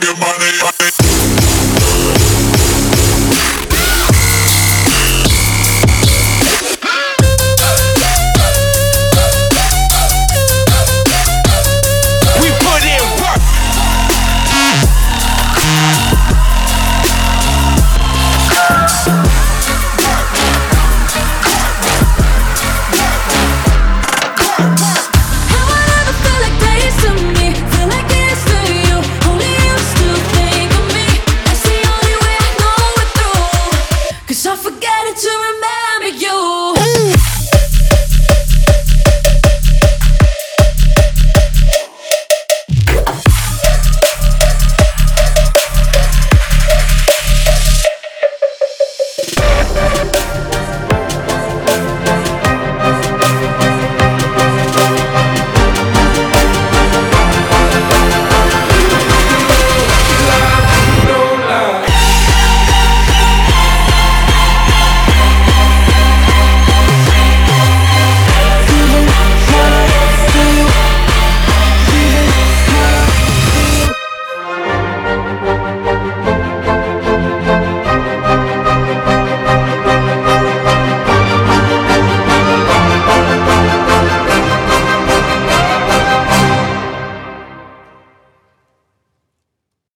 shake your body.